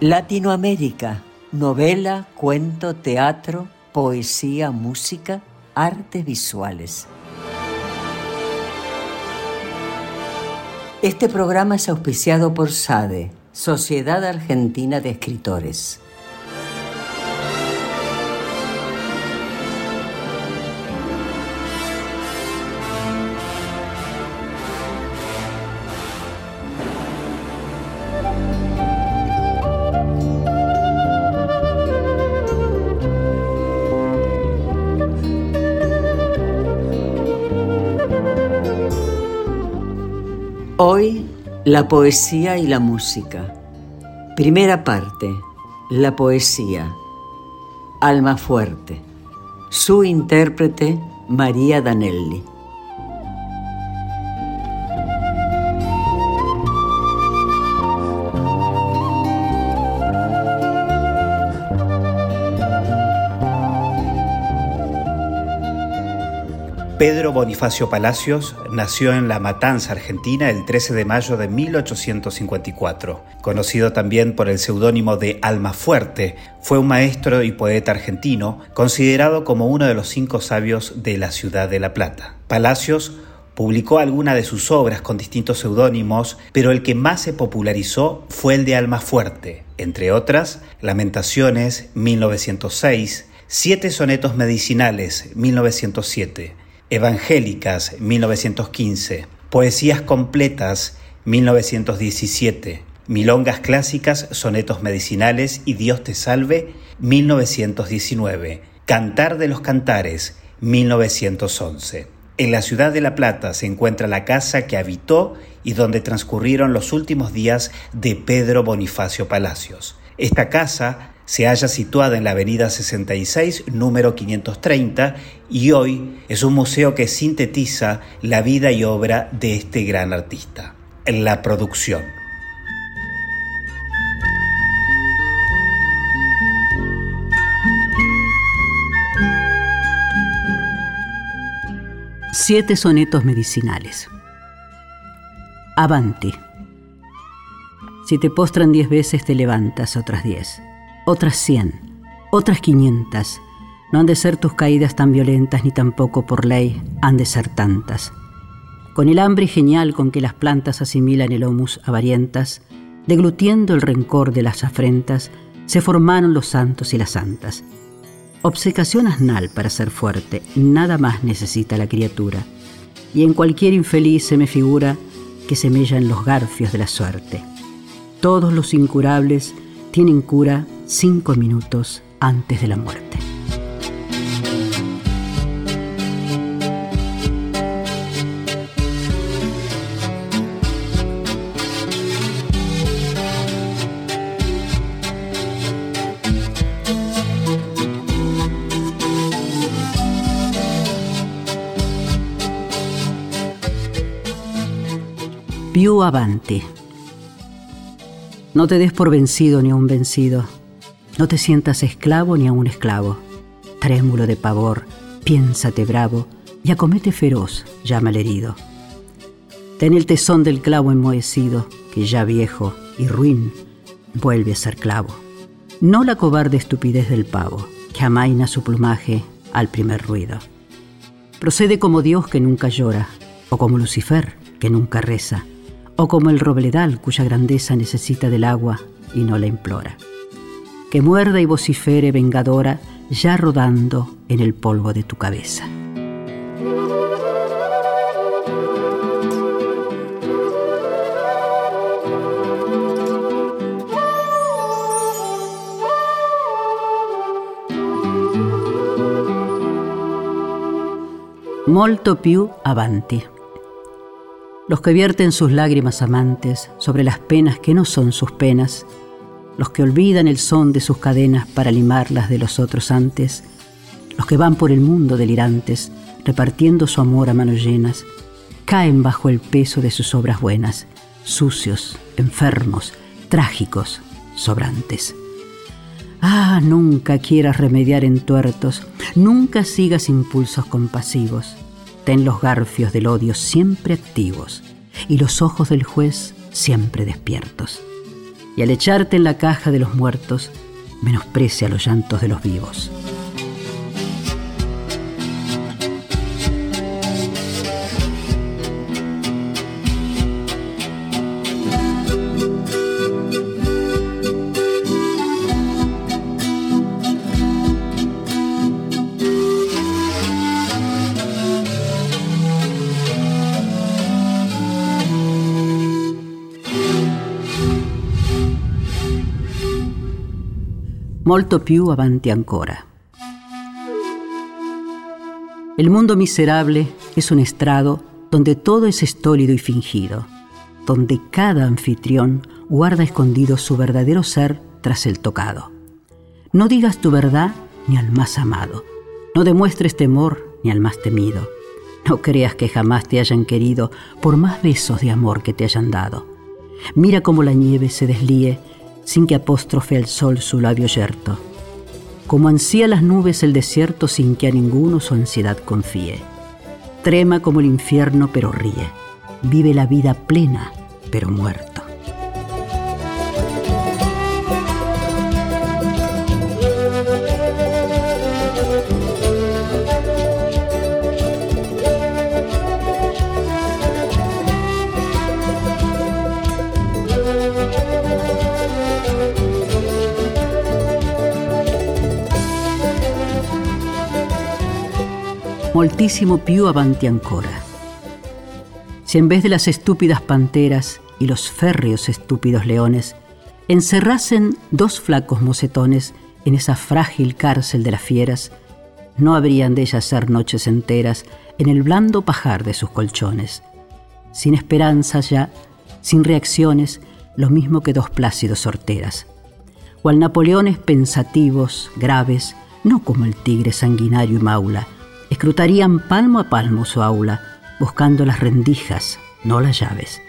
Latinoamérica, novela, cuento, teatro, poesía, música, artes visuales. Este programa es auspiciado por SADE, Sociedad Argentina de Escritores. La poesía y la música. Primera parte, la poesía. Alma fuerte. Su intérprete, María Danelli. Pedro Bonifacio Palacios nació en La Matanza, Argentina, el 13 de mayo de 1854. Conocido también por el seudónimo de Almafuerte, fue un maestro y poeta argentino, considerado como uno de los cinco sabios de la ciudad de La Plata. Palacios Publicó algunas de sus obras con distintos seudónimos, pero el que más se popularizó fue el de Almafuerte, entre otras, Lamentaciones, 1906, Siete sonetos medicinales, 1907, Evangélicas, 1915. Poesías completas, 1917. Milongas clásicas, sonetos medicinales y Dios te salve, 1919. Cantar de los Cantares, 1911. En la ciudad de La Plata se encuentra la casa que habitó y donde transcurrieron los últimos días de Pedro Bonifacio Palacios. Esta casa se halla situada en la avenida 66, número 530, y hoy es un museo que sintetiza la vida y obra de este gran artista. En la producción. Siete sonetos medicinales. Avante. Si te postran diez veces, te levantas otras diez otras cien, otras quinientas. No han de ser tus caídas tan violentas, ni tampoco por ley han de ser tantas. Con el hambre genial con que las plantas asimilan el humus avarientas, deglutiendo el rencor de las afrentas, se formaron los santos y las santas. Obsecación asnal para ser fuerte, nada más necesita la criatura, y en cualquier infeliz se me figura que se mellan los garfios de la suerte. Todos los incurables tienen cura cinco minutos antes de la muerte. Più. No te des por vencido ni a un vencido no te sientas esclavo ni a un esclavo. Trémulo de pavor, piénsate bravo y acomete feroz, llama al herido. Ten el tesón del clavo enmohecido, que ya viejo y ruin vuelve a ser clavo. No la cobarde estupidez del pavo, que amaina su plumaje al primer ruido. Procede como Dios que nunca llora, o como Lucifer que nunca reza, o como el robledal cuya grandeza necesita del agua y no la implora que muerda y vocifere vengadora, ya rodando en el polvo de tu cabeza. Molto più avanti. Los que vierten sus lágrimas amantes sobre las penas que no son sus penas, los que olvidan el son de sus cadenas para limarlas de los otros antes, los que van por el mundo delirantes, repartiendo su amor a manos llenas, caen bajo el peso de sus obras buenas, sucios, enfermos, trágicos, sobrantes. Ah, nunca quieras remediar entuertos, nunca sigas impulsos compasivos. Ten los garfios del odio siempre activos y los ojos del juez siempre despiertos. Y al echarte en la caja de los muertos, menosprecia los llantos de los vivos. Molto più avanti ancora. El mundo miserable es un estrado donde todo es estólido y fingido, donde cada anfitrión guarda escondido su verdadero ser tras el tocado. No digas tu verdad ni al más amado, no demuestres temor ni al más temido, no creas que jamás te hayan querido por más besos de amor que te hayan dado. Mira cómo la nieve se deslíe sin que apóstrofe al sol su labio yerto, como ansía las nubes el desierto sin que a ninguno su ansiedad confíe. Trema como el infierno pero ríe, vive la vida plena pero muerto. Moltísimo più avanti ancora. Si en vez de las estúpidas panteras y los férreos estúpidos leones, encerrasen dos flacos mocetones en esa frágil cárcel de las fieras, no habrían de ellas ser noches enteras en el blando pajar de sus colchones, sin esperanzas ya, sin reacciones, lo mismo que dos plácidos sorteras, cual Napoleones pensativos, graves, no como el tigre sanguinario y maula, escrutarían palmo a palmo su aula, buscando las rendijas, no las llaves.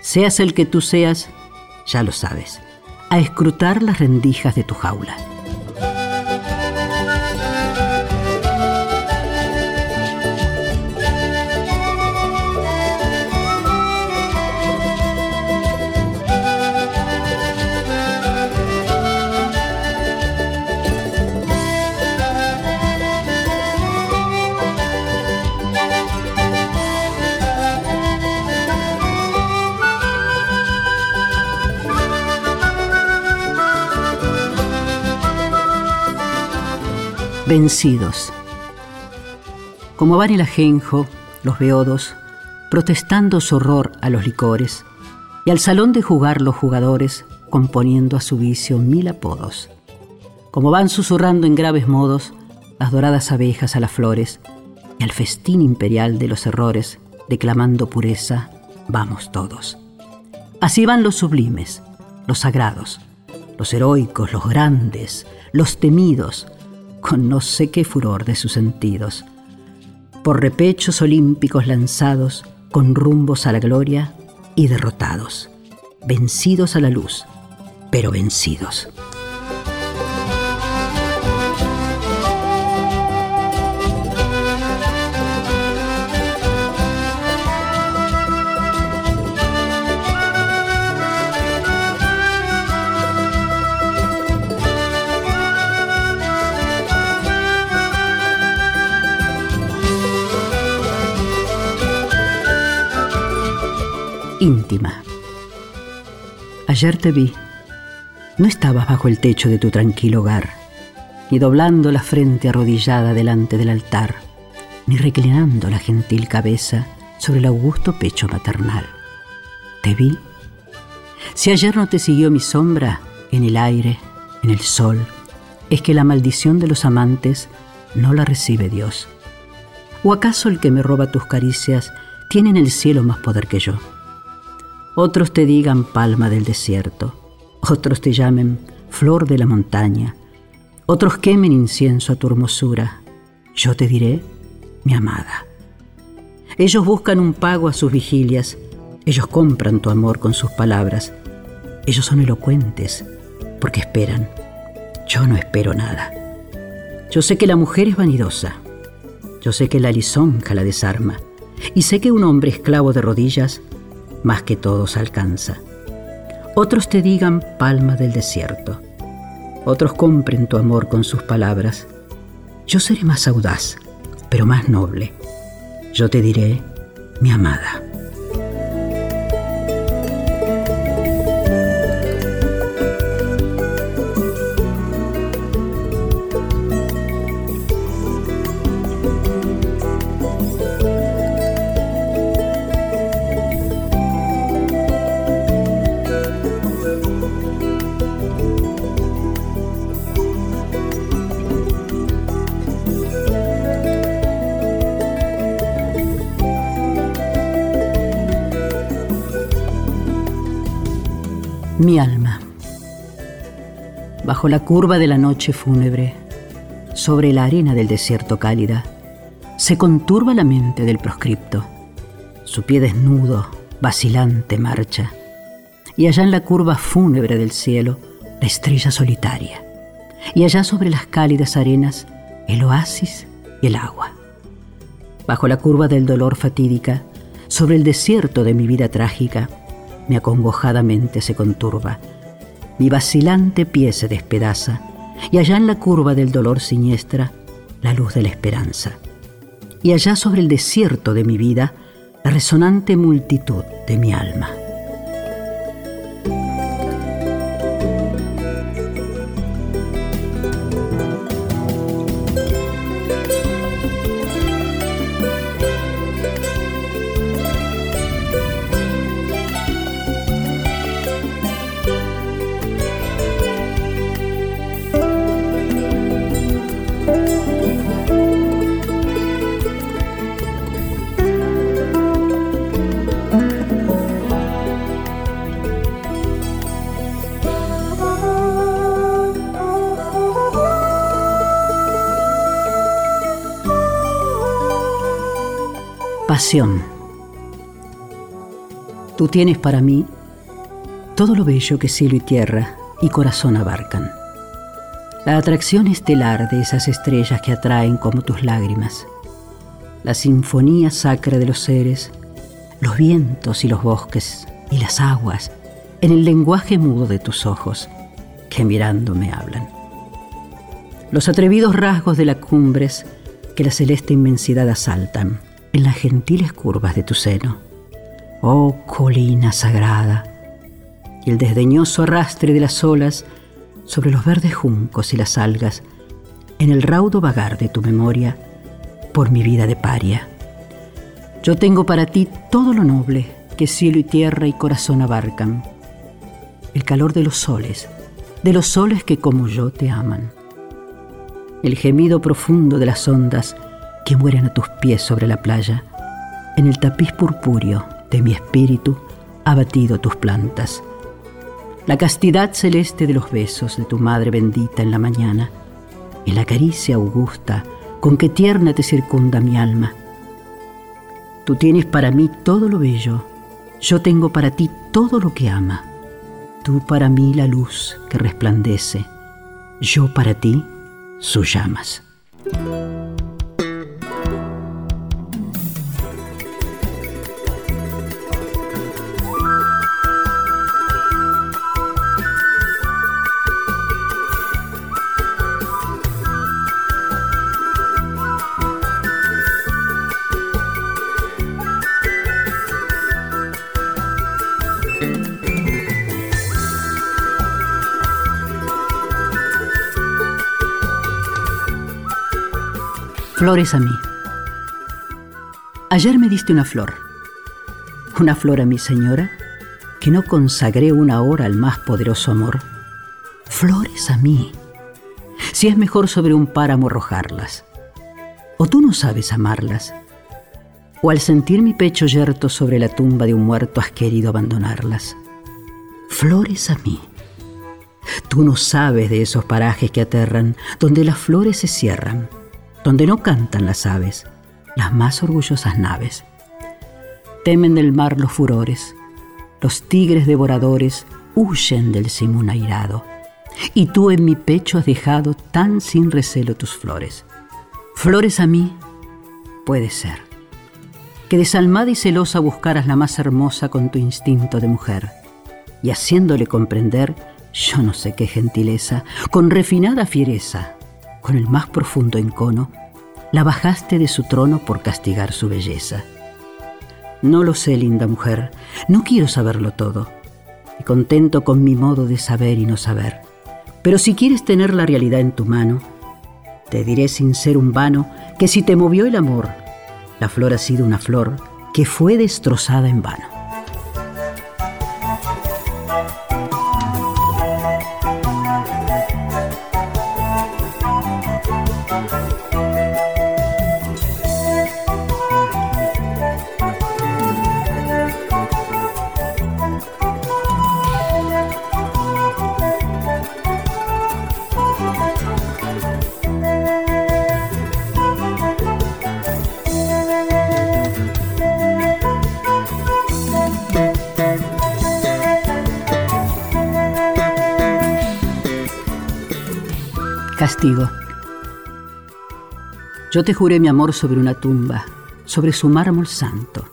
Seas el que tú seas, ya lo sabes, a escrutar las rendijas de tu jaula. Vencidos. Como van el ajenjo, los beodos, protestando su horror a los licores, y al salón de jugar los jugadores, componiendo a su vicio mil apodos. Como van susurrando en graves modos las doradas abejas a las flores, y al festín imperial de los errores, declamando pureza, vamos todos. Así van los sublimes, los sagrados, los heroicos, los grandes, los temidos, con no sé qué furor de sus sentidos, por repechos olímpicos lanzados, con rumbos a la gloria y derrotados, vencidos a la luz, pero vencidos. Íntima. Ayer te vi. No estabas bajo el techo de tu tranquilo hogar, ni doblando la frente arrodillada delante del altar, ni reclinando la gentil cabeza sobre el augusto pecho maternal. Te vi. Si ayer no te siguió mi sombra en el aire, en el sol, es que la maldición de los amantes no la recibe Dios. ¿O acaso el que me roba tus caricias tiene en el cielo más poder que yo? Otros te digan palma del desierto. Otros te llamen flor de la montaña, otros quemen incienso a tu hermosura. Yo te diré, mi amada. Ellos buscan un pago a sus vigilias, ellos compran tu amor con sus palabras. Ellos son elocuentes porque esperan. Yo no espero nada. Yo sé que la mujer es vanidosa. Yo sé que la lisonja la desarma. Y sé que un hombre esclavo de rodillas más que todos alcanza. Otros te digan palma del desierto. Otros compren tu amor con sus palabras. Yo seré más audaz, pero más noble. Yo te diré, mi amada. Mi alma. Bajo la curva de la noche fúnebre, sobre la arena del desierto cálida, se conturba la mente del proscripto. Su pie desnudo, vacilante, marcha. Y allá en la curva fúnebre del cielo, la estrella solitaria. Y allá sobre las cálidas arenas, el oasis y el agua. Bajo la curva del dolor fatídica, sobre el desierto de mi vida trágica, mi acongojada mente se conturba, mi vacilante pie se despedaza, y allá en la curva del dolor siniestra, la luz de la esperanza. Y allá sobre el desierto de mi vida, la resonante multitud de mi alma. Tú tienes para mí todo lo bello que cielo y tierra y corazón abarcan. La atracción estelar de esas estrellas que atraen como tus lágrimas. La sinfonía sacra de los seres, los vientos y los bosques y las aguas en el lenguaje mudo de tus ojos que mirando me hablan. Los atrevidos rasgos de las cumbres que la celeste inmensidad asaltan en las gentiles curvas de tu seno. Oh colina sagrada, y el desdeñoso arrastre de las olas sobre los verdes juncos y las algas, en el raudo vagar de tu memoria, por mi vida de paria. Yo tengo para ti todo lo noble que cielo y tierra y corazón abarcan, el calor de los soles, de los soles que como yo te aman, el gemido profundo de las ondas, que mueren a tus pies sobre la playa, en el tapiz purpúreo de mi espíritu ha batido tus plantas. La castidad celeste de los besos de tu madre bendita en la mañana y la caricia augusta con que tierna te circunda mi alma. Tú tienes para mí todo lo bello, yo tengo para ti todo lo que ama. Tú para mí la luz que resplandece, yo para ti sus llamas. Flores a mí. Ayer me diste una flor. Una flor a mi señora, que no consagré una hora al más poderoso amor. Flores a mí. Si es mejor sobre un páramo arrojarlas. O tú no sabes amarlas. O al sentir mi pecho yerto sobre la tumba de un muerto has querido abandonarlas. Flores a mí. Tú no sabes de esos parajes que aterran, donde las flores se cierran, donde no cantan las aves, las más orgullosas naves. Temen del mar los furores, los tigres devoradores huyen del simón airado, y tú en mi pecho has dejado tan sin recelo tus flores. Flores a mí, puede ser, que desalmada y celosa buscaras la más hermosa con tu instinto de mujer, y haciéndole comprender, yo no sé qué gentileza, con refinada fiereza, con el más profundo encono, la bajaste de su trono por castigar su belleza. No lo sé, linda mujer, no quiero saberlo todo, y contento con mi modo de saber y no saber. Pero si quieres tener la realidad en tu mano, te diré sin ser un vano que si te movió el amor, la flor ha sido una flor que fue destrozada en vano. Castigo. Yo te juré mi amor sobre una tumba, sobre su mármol santo.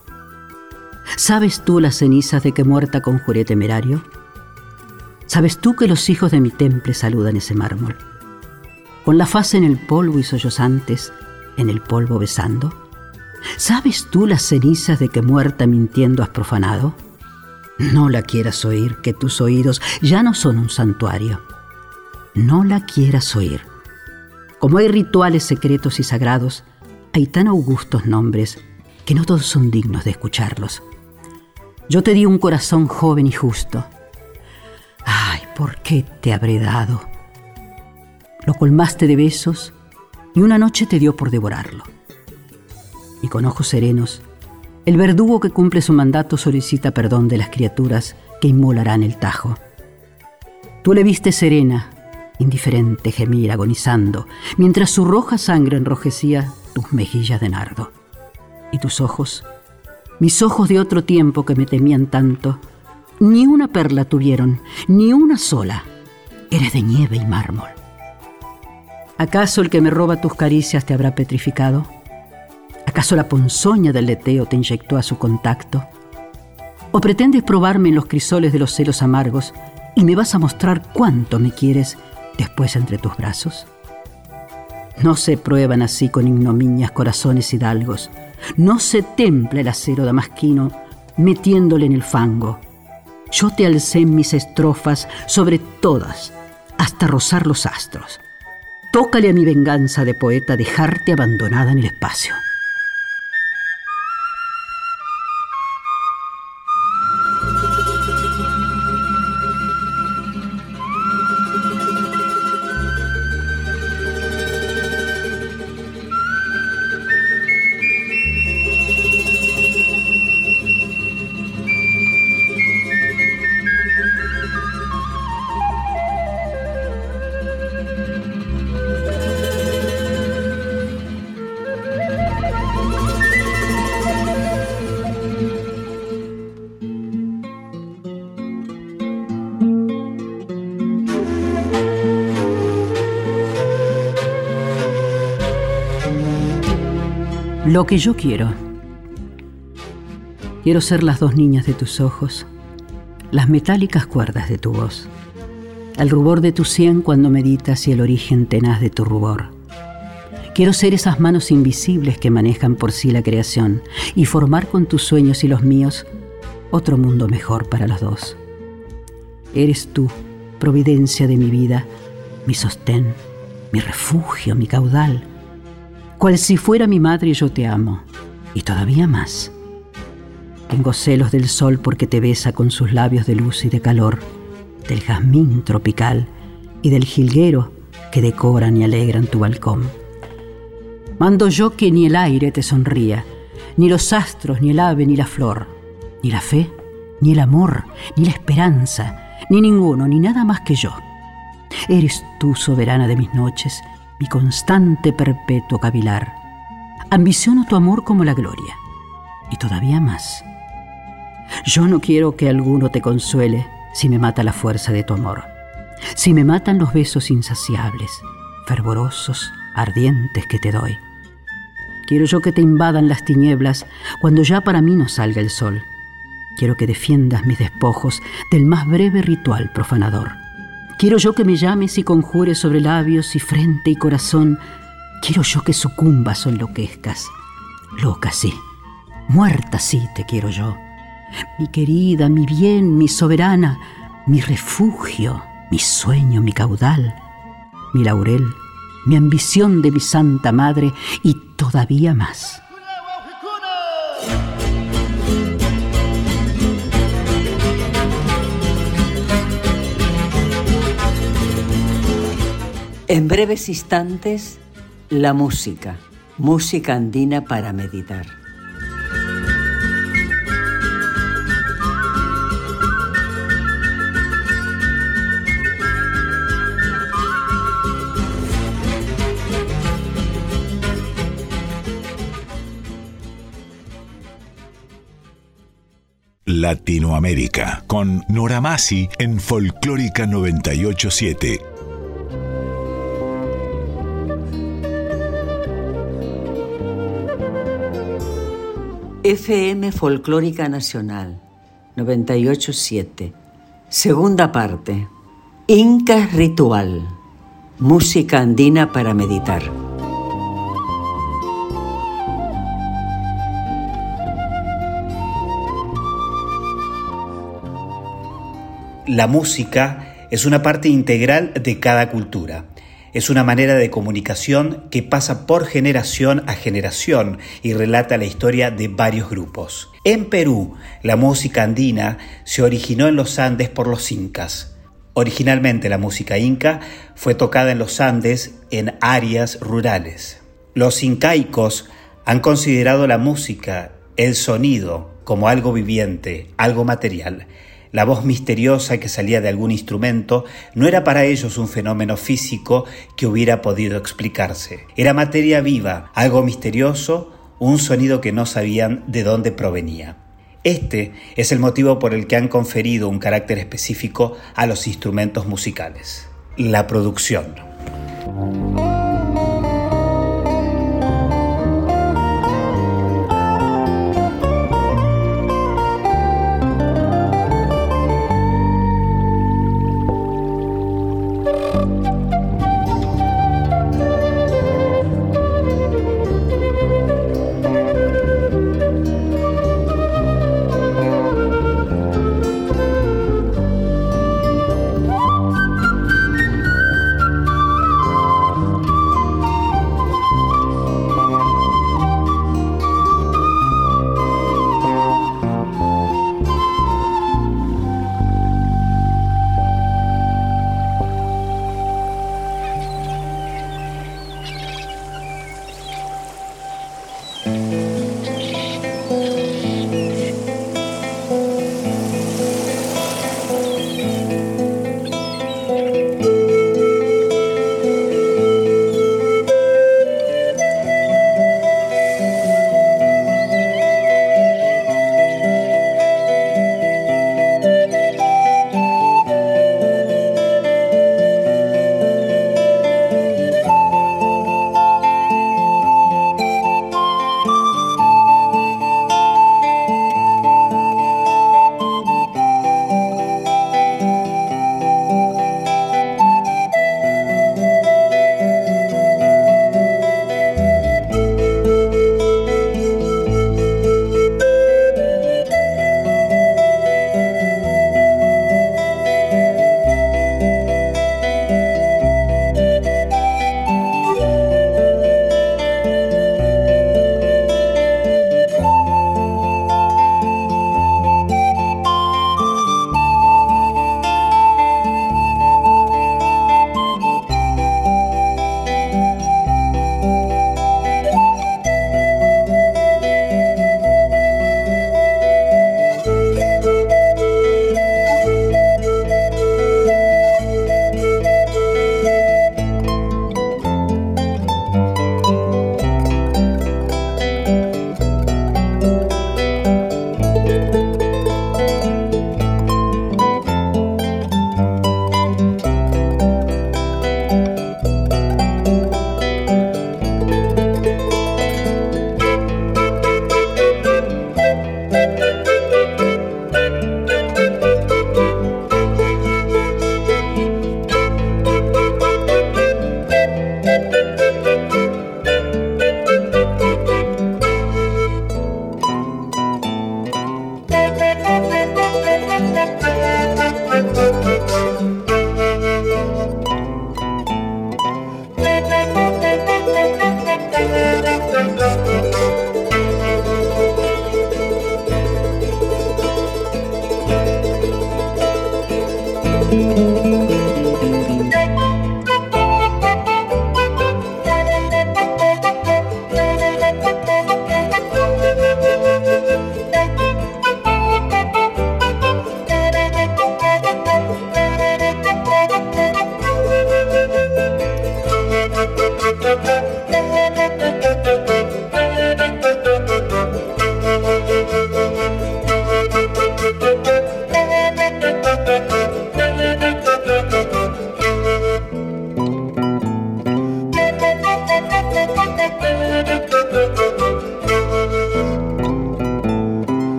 ¿Sabes tú las cenizas de que muerta conjuré temerario? ¿Sabes tú que los hijos de mi temple saludan ese mármol? Con la faz en el polvo y sollozantes, en el polvo besando. ¿Sabes tú las cenizas de que muerta mintiendo has profanado? No la quieras oír, que tus oídos ya no son un santuario no la quieras oír. Como hay rituales secretos y sagrados, hay tan augustos nombres que no todos son dignos de escucharlos. Yo te di un corazón joven y justo. Ay, ¿por qué te habré dado? Lo colmaste de besos y una noche te dio por devorarlo. Y con ojos serenos, el verdugo que cumple su mandato solicita perdón de las criaturas que inmolarán el tajo. Tú le viste serena, indiferente gemir agonizando, mientras su roja sangre enrojecía tus mejillas de nardo. Y tus ojos, mis ojos de otro tiempo que me temían tanto, ni una perla tuvieron, ni una sola. Eres de nieve y mármol. ¿Acaso el que me roba tus caricias te habrá petrificado? ¿Acaso la ponzoña del leteo te inyectó a su contacto? ¿O pretendes probarme en los crisoles de los celos amargos y me vas a mostrar cuánto me quieres después entre tus brazos? No se prueban así con ignominias corazones hidalgos. No se templa el acero damasquino metiéndole en el fango. Yo te alcé mis estrofas sobre todas, hasta rozar los astros. Tócale a mi venganza de poeta dejarte abandonada en el espacio. Lo que yo quiero. Quiero ser las dos niñas de tus ojos, las metálicas cuerdas de tu voz, el rubor de tu sien cuando meditas y el origen tenaz de tu rubor. Quiero ser esas manos invisibles que manejan por sí la creación y formar con tus sueños y los míos otro mundo mejor para los dos. Eres tú, providencia de mi vida, mi sostén, mi refugio, mi caudal cual si fuera mi madre yo te amo, y todavía más. Tengo celos del sol porque te besa con sus labios de luz y de calor, del jazmín tropical y del jilguero que decoran y alegran tu balcón. Mando yo que ni el aire te sonría, ni los astros, ni el ave, ni la flor, ni la fe, ni el amor, ni la esperanza, ni ninguno, ni nada más que yo, Eres tú soberana de mis noches, mi constante perpetuo cavilar. Ambiciono tu amor como la gloria, y todavía más. Yo no quiero que alguno te consuele si me mata la fuerza de tu amor, si me matan los besos insaciables, fervorosos, ardientes que te doy. Quiero yo que te invadan las tinieblas cuando ya para mí no salga el sol. Quiero que defiendas mis despojos del más breve ritual profanador. Quiero yo que me llames y conjures sobre labios y frente y corazón. Quiero yo que sucumbas o enloquezcas. Loca sí, muerta sí te quiero yo. Mi querida, mi bien, mi soberana, mi refugio, mi sueño, mi caudal, mi laurel, mi ambición de mi santa madre y todavía más. En breves instantes, la música, música andina para meditar. Latinoamérica con Nora Masi en Folclórica 987. FM Folclórica Nacional 987. Segunda parte. Inca Ritual. Música andina para meditar. La música es una parte integral de cada cultura. Es una manera de comunicación que pasa por generación a generación y relata la historia de varios grupos. En Perú, la música andina se originó en los Andes por los incas. Originalmente la música inca fue tocada en los Andes en áreas rurales. Los incaicos han considerado la música, el sonido, como algo viviente, algo material la voz misteriosa que salía de algún instrumento no era para ellos un fenómeno físico que hubiera podido explicarse. Era materia viva, algo misterioso, un sonido que no sabían de dónde provenía. Este es el motivo por el que han conferido un carácter específico a los instrumentos musicales. La producción.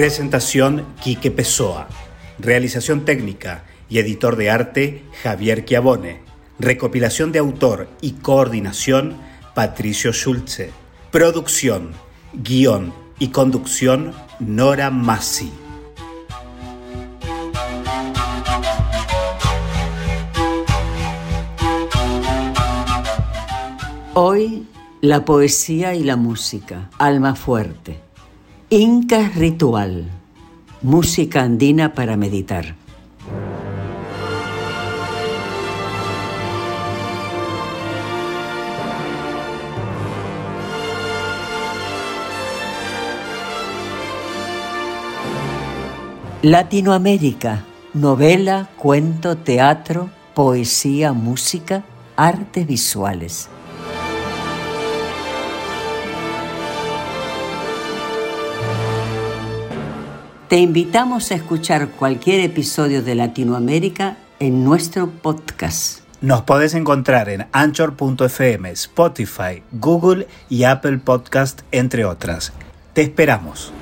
Presentación Quique Pessoa. Realización técnica y editor de arte Javier Chiavone. Recopilación de autor y coordinación Patricio Schulze. Producción, guion y conducción Nora Massi. Hoy la poesía y la música, alma fuerte. Inca Ritual, música andina para meditar. Latinoamérica, novela, cuento, teatro, poesía, música, artes visuales. Te invitamos a escuchar cualquier episodio de Latinoamérica en nuestro podcast. Nos podés encontrar en anchor.fm, Spotify, Google y Apple Podcast, entre otras. Te esperamos.